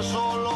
Solo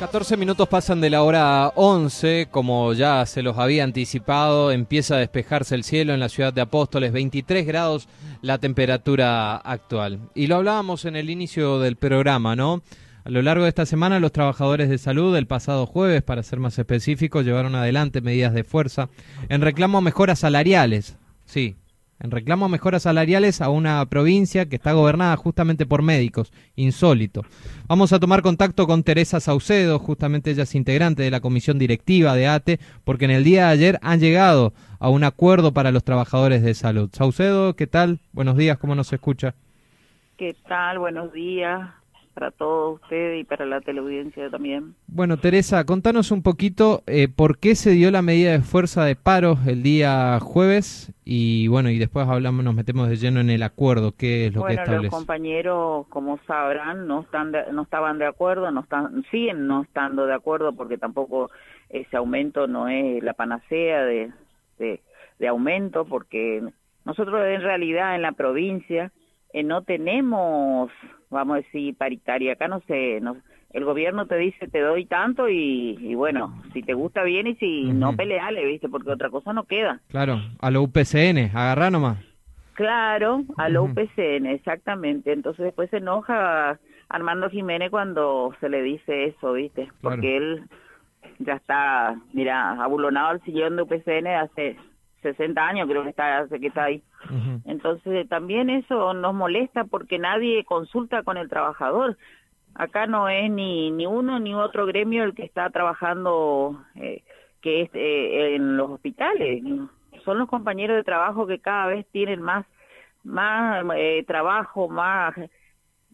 14 minutos pasan de la hora 11, como ya se los había anticipado, empieza a despejarse el cielo en la ciudad de Apóstoles, 23 grados la temperatura actual. Y lo hablábamos en el inicio del programa, ¿no? A lo largo de esta semana los trabajadores de salud el pasado jueves, para ser más específicos, llevaron adelante medidas de fuerza en reclamo a mejoras salariales. Sí, en reclamo a mejoras salariales a una provincia que está gobernada justamente por médicos, insólito. Vamos a tomar contacto con Teresa Saucedo, justamente ella es integrante de la comisión directiva de ATE, porque en el día de ayer han llegado a un acuerdo para los trabajadores de salud. Saucedo, ¿qué tal? Buenos días, ¿cómo nos escucha? ¿Qué tal? Buenos días para todos ustedes y para la teleaudiencia también. Bueno, Teresa, contanos un poquito eh, por qué se dio la medida de fuerza de paro el día jueves y bueno, y después hablamos, nos metemos de lleno en el acuerdo, qué es lo bueno, que establece. los compañeros, como sabrán, no están de- no estaban de acuerdo, no están siguen no estando de acuerdo porque tampoco ese aumento no es la panacea de, de, de aumento porque nosotros en realidad en la provincia eh, no tenemos, vamos a decir, paritaria. Acá no sé, no, el gobierno te dice te doy tanto y, y bueno, si te gusta bien y si no peleale, ¿viste? Porque otra cosa no queda. Claro, a lo UPCN, agarrá nomás. Claro, a lo. UPCN, exactamente. Entonces después se enoja Armando Jiménez cuando se le dice eso, ¿viste? Porque él ya está, mira, abulonado al sillón de UPCN hace 60 años, creo que está, hace que está ahí. Entonces también eso nos molesta porque nadie consulta con el trabajador. Acá no es ni, ni uno ni otro gremio el que está trabajando eh, que es eh, en los hospitales. Son los compañeros de trabajo que cada vez tienen más más eh, trabajo, más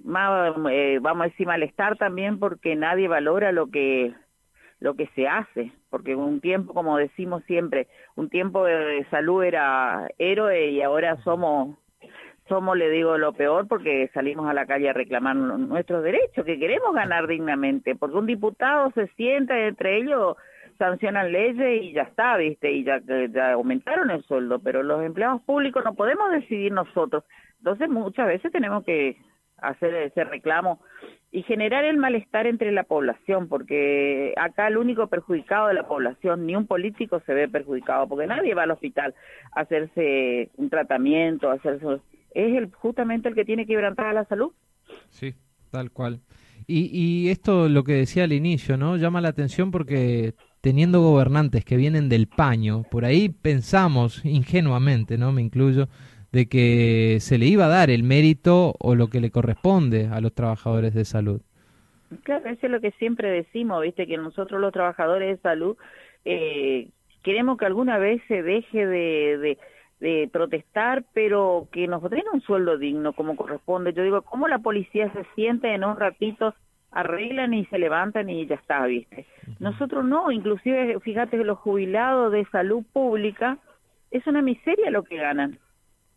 más eh, vamos a decir malestar también porque nadie valora lo que lo que se hace, porque un tiempo, como decimos siempre, un tiempo de salud era héroe y ahora somos, somos, le digo, lo peor porque salimos a la calle a reclamar nuestros derechos, que queremos ganar dignamente, porque un diputado se sienta entre ellos sancionan leyes y ya está, ¿viste? Y ya, ya aumentaron el sueldo, pero los empleados públicos no podemos decidir nosotros. Entonces muchas veces tenemos que hacer ese reclamo y generar el malestar entre la población, porque acá el único perjudicado de la población, ni un político se ve perjudicado, porque nadie va al hospital a hacerse un tratamiento, a hacerse... Es el, justamente el que tiene que quebrantar a la salud. Sí, tal cual. Y, y esto, lo que decía al inicio, ¿no? Llama la atención porque teniendo gobernantes que vienen del paño, por ahí pensamos ingenuamente, ¿no? Me incluyo, de que se le iba a dar el mérito o lo que le corresponde a los trabajadores de salud. Claro, eso es lo que siempre decimos, viste, que nosotros los trabajadores de salud eh, queremos que alguna vez se deje de, de, de, protestar, pero que nos den un sueldo digno como corresponde. Yo digo, ¿cómo la policía se siente en un ratito, arreglan y se levantan y ya está, viste? Nosotros no, inclusive, fíjate que los jubilados de salud pública, es una miseria lo que ganan.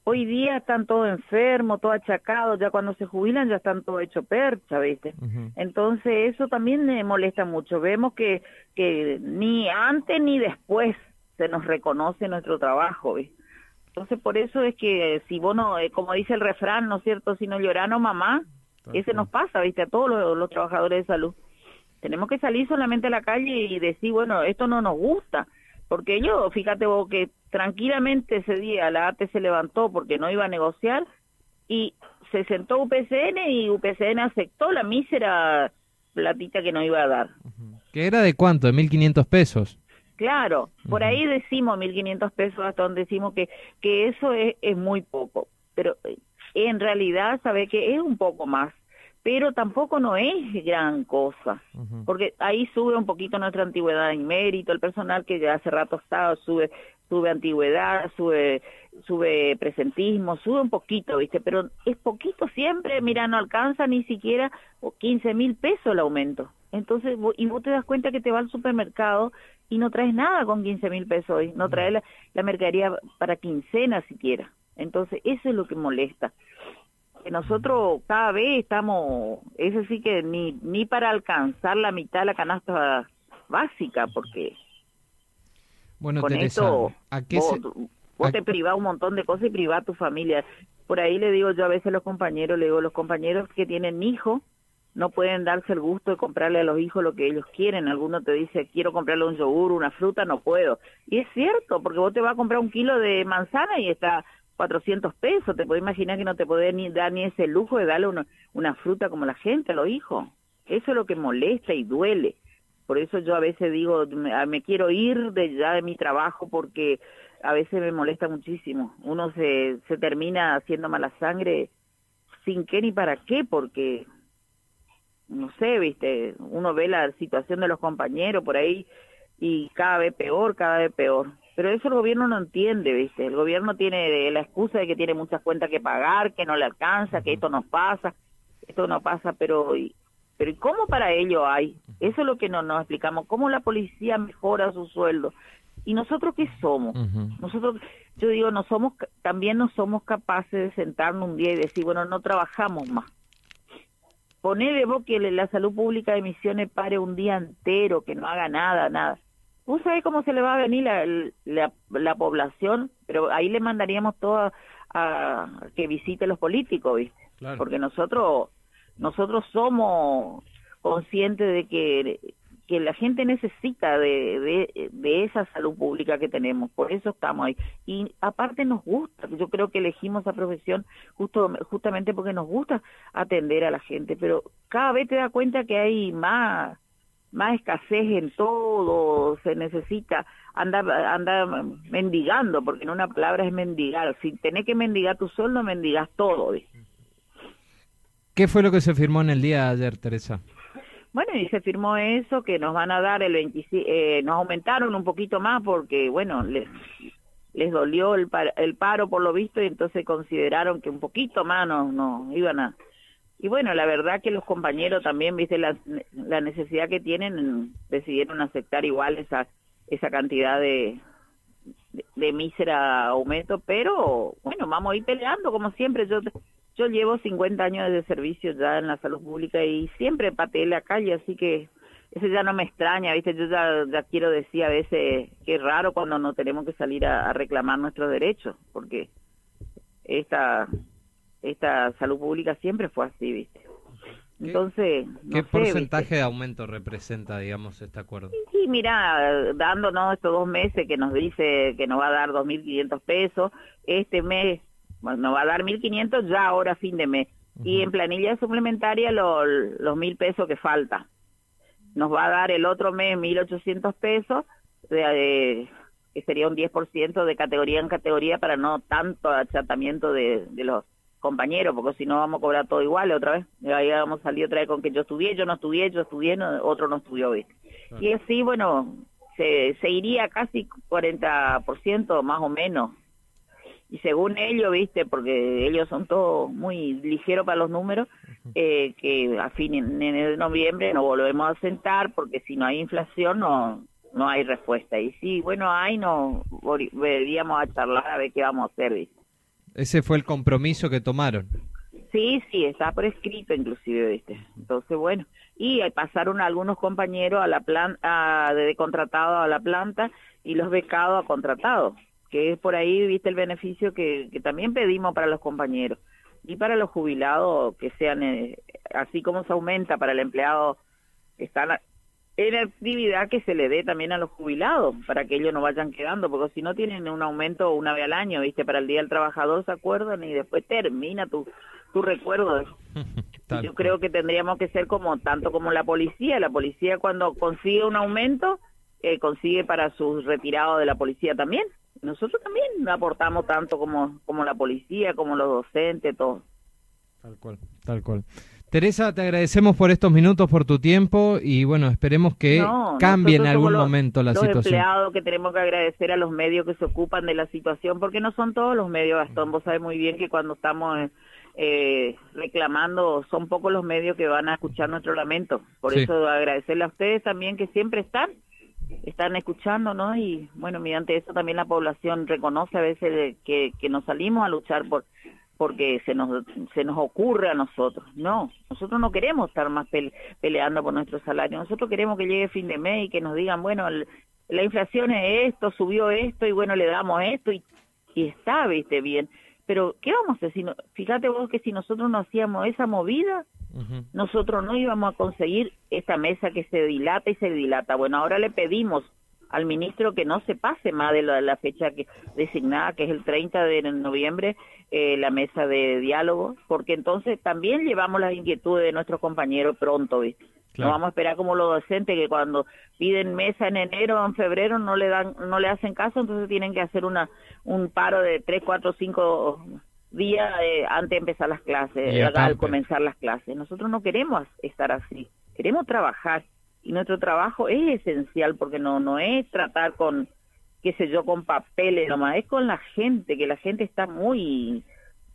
Hoy día están todos enfermos, todos achacados, ya cuando se jubilan ya están todos hechos percha, ¿viste? Uh -huh. Entonces eso también me molesta mucho. Vemos que, que ni antes ni después se nos reconoce nuestro trabajo, ¿viste? Entonces por eso es que si vos no, eh, como dice el refrán, ¿no es cierto? Si no llorano mamá, ese nos pasa, ¿viste? A todos los, los trabajadores de salud. Tenemos que salir solamente a la calle y decir, bueno, esto no nos gusta Porque ellos, fíjate vos que tranquilamente ese día la ATE se levantó porque no iba a negociar y se sentó UPCN y UPCN aceptó la mísera platita que no iba a dar. ¿Que era de cuánto? ¿De 1.500 pesos? Claro, por ahí decimos 1.500 pesos, hasta donde decimos que, que eso es, es muy poco, pero eh, en realidad sabe que es un poco más, pero tampoco no es gran cosa, porque ahí sube un poquito nuestra antigüedad en mérito, el personal que ya hace rato está sube sube antigüedad, sube sube presentismo, sube un poquito, ¿viste? Pero es poquito siempre, mira, no alcanza ni siquiera 15 mil pesos el aumento. Entonces, y vos te das cuenta que te va al supermercado y no traes nada con 15 mil pesos hoy, no traes la, la mercadería para quincena siquiera. Entonces, eso es lo que molesta. Que nosotros cada vez estamos, eso sí que ni, ni para alcanzar la mitad de la canasta básica, porque bueno, con Teresa, esto ¿a qué vos, se- vos te privás un montón de cosas y privás a tu familia. Por ahí le digo yo a veces a los compañeros, le digo, los compañeros que tienen hijos no pueden darse el gusto de comprarle a los hijos lo que ellos quieren. Alguno te dice, quiero comprarle un yogur, una fruta, no puedo. Y es cierto, porque vos te vas a comprar un kilo de manzana y está 400 pesos. Te puedes imaginar que no te podés ni dar ni ese lujo de darle una, una fruta como la gente a los hijos. Eso es lo que molesta y duele. Por eso yo a veces digo, me, a- me quiero ir de ya de mi trabajo porque a veces me molesta muchísimo. Uno se, se termina haciendo mala sangre sin qué ni para qué, porque no sé, viste, uno ve la situación de los compañeros por ahí y cada vez peor, cada vez peor. Pero eso el gobierno no entiende, viste. El gobierno tiene la excusa de que tiene muchas cuentas que pagar, que no le alcanza, que esto no pasa, esto no pasa, pero y- pero ¿y cómo para ello hay? Eso es lo que no nos explicamos. ¿Cómo la policía mejora su sueldo? ¿Y nosotros qué somos? Nosotros, yo digo, no somos, también no somos capaces de sentarnos un día y decir, bueno, no trabajamos más. Ponele vos que la salud pública de Misiones pare un día entero, que no haga nada, nada. ¿Vos sabés cómo se le va a venir la, la, la población? Pero ahí le mandaríamos todo a, a que visite los políticos, ¿viste? Claro. Porque nosotros, nosotros somos conscientes de que, que la gente necesita de, de, esa salud pública que tenemos, por eso estamos ahí. Y aparte nos gusta, yo creo que elegimos esa profesión justo, justamente porque nos gusta atender a la gente, pero cada vez te das cuenta que hay más más escasez en todo, se necesita andar, andar mendigando, porque en una palabra es mendigar. Si tenés que mendigar tu sueldo, mendigas todo. ¿Qué fue lo que se firmó en el día de ayer, Teresa? Bueno, y se firmó eso, que nos van a dar el 25, eh, nos aumentaron un poquito más porque, bueno, les, les dolió el, par- el paro por lo visto y entonces consideraron que un poquito más nos, nos iban a... Y bueno, la verdad que los compañeros también, viste, la, la necesidad que tienen, decidieron aceptar igual esa, esa cantidad de, de, de mísera aumento, pero bueno, vamos a ir peleando como siempre. Yo yo llevo 50 años de servicio ya en la salud pública y siempre pateé la calle, así que eso ya no me extraña, ¿viste? Yo ya, ya quiero decir a veces que es raro cuando no tenemos que salir a, a reclamar nuestros derechos, porque esta esta salud pública siempre fue así, ¿viste? Entonces, no ¿Qué sé, porcentaje ¿viste? de aumento representa, digamos, este acuerdo? Sí, mira, dándonos estos dos meses que nos dice que nos va a dar 2.500 pesos, este mes nos va a dar 1.500 ya ahora fin de mes. Y en planilla suplementaria lo- los mil pesos que falta. Nos va a dar el otro mes 1.800 pesos, de, de- que sería un 10% de categoría en categoría para no tanto achatamiento de, de los compañeros, porque si no vamos a cobrar todo igual otra vez. Ahí vamos a salir otra vez con que yo estudié, yo no estudié, yo estudié, no- otro no estudió, ¿viste? Y así, bueno, se, se iría casi 40% más o menos. Y según ellos, viste, porque ellos son todos muy ligeros para los números, eh, que a fin en, en noviembre nos volvemos a sentar porque si no hay inflación no no hay respuesta. Y sí, bueno, nos vol- veríamos a charlar a ver qué vamos a hacer, viste. Ese fue el compromiso que tomaron. Sí, sí, está por escrito inclusive, ¿viste? Entonces, bueno, y pasaron algunos compañeros a la planta, de contratado a la planta y los becados a contratados, que es por ahí, ¿viste? El beneficio que, que también pedimos para los compañeros y para los jubilados que sean, eh, así como se aumenta para el empleado que está la- en actividad que se le dé también a los jubilados para que ellos no vayan quedando, porque si no tienen un aumento una vez al año, ¿viste? Para el Día del Trabajador se acuerdan y después termina tu, tu recuerdo. Yo creo que tendríamos que ser como tanto como la policía. La policía cuando consigue un aumento, eh, consigue para sus retirados de la policía también. Nosotros también aportamos tanto como, como la policía, como los docentes, todo. Tal cual, tal cual. Teresa, te agradecemos por estos minutos, por tu tiempo y bueno, esperemos que cambie en algún momento la situación. Los empleados que tenemos que agradecer a los medios que se ocupan de la situación, porque no son todos los medios, Gastón. Vos sabés muy bien que cuando estamos eh, reclamando, son pocos los medios que van a escuchar nuestro lamento. Por eso agradecerle a ustedes también que siempre están, están escuchando, ¿no? Y bueno, mediante eso también la población reconoce a veces que, que nos salimos a luchar por porque se nos, se nos ocurre a nosotros. No, nosotros no queremos estar más peleando por nuestro salario. Nosotros queremos que llegue fin de mes y que nos digan, bueno, la inflación es esto, subió esto y bueno, le damos esto y, está, viste, bien. Pero, ¿qué vamos a decir? Fíjate vos que si nosotros no hacíamos esa movida, nosotros no íbamos a conseguir esta mesa que se dilata y se dilata. Bueno, ahora le pedimos al ministro que no se pase más de la, fecha que, designada, que es el 30 de noviembre, eh, la mesa de diálogo, porque entonces también llevamos las inquietudes de nuestros compañeros pronto, ¿viste? No vamos a esperar como los docentes que cuando piden mesa en enero o en febrero no le dan, no le hacen caso, entonces tienen que hacer una un paro de tres, cuatro, cinco días eh, antes de empezar las clases, al comenzar las clases. Nosotros no queremos estar así, queremos trabajar. Y nuestro trabajo es esencial porque no no es tratar con qué sé yo con papeles nomás. Es con la gente que la gente está muy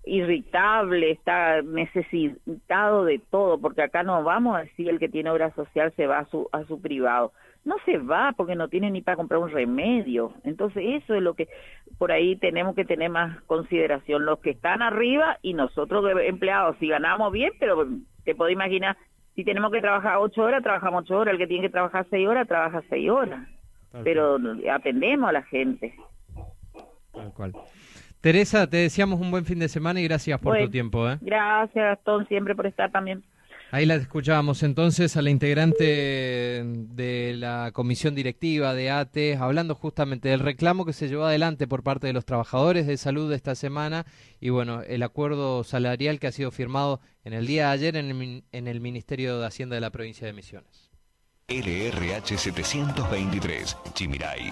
irritable está necesitado de todo porque acá no vamos a decir el que tiene obra social se va a su a su privado no se va porque no tiene ni para comprar un remedio entonces eso es lo que por ahí tenemos que tener más consideración los que están arriba y nosotros empleados si ganamos bien pero te puedo imaginar si tenemos que trabajar ocho horas, trabajamos ocho horas. El que tiene que trabajar seis horas, trabaja seis horas. Pero atendemos a la gente. Tal cual. Teresa, te deseamos un buen fin de semana y gracias por tu tiempo. ¿eh? Gracias, Gastón, siempre por estar también. Ahí la escuchábamos entonces a la integrante de la comisión directiva de ATE, hablando justamente del reclamo que se llevó adelante por parte de los trabajadores de salud esta semana y bueno, el acuerdo salarial que ha sido firmado en el día de ayer en el, en el Ministerio de Hacienda de la provincia de Misiones. LRH 723, Chimiray,